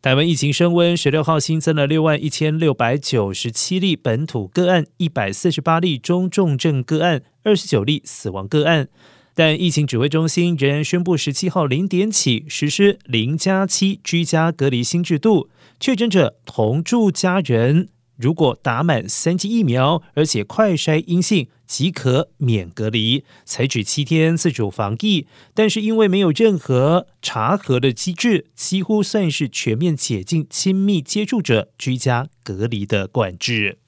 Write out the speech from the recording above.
台湾疫情升温，十六号新增了六万一千六百九十七例本土个案，一百四十八例中重症个案，二十九例死亡个案。但疫情指挥中心仍然宣布，十七号零点起实施零加七居家隔离新制度，确诊者同住家人。如果打满三剂疫苗，而且快筛阴性，即可免隔离，采取七天自主防疫。但是因为没有任何查核的机制，几乎算是全面解禁亲密接触者居家隔离的管制。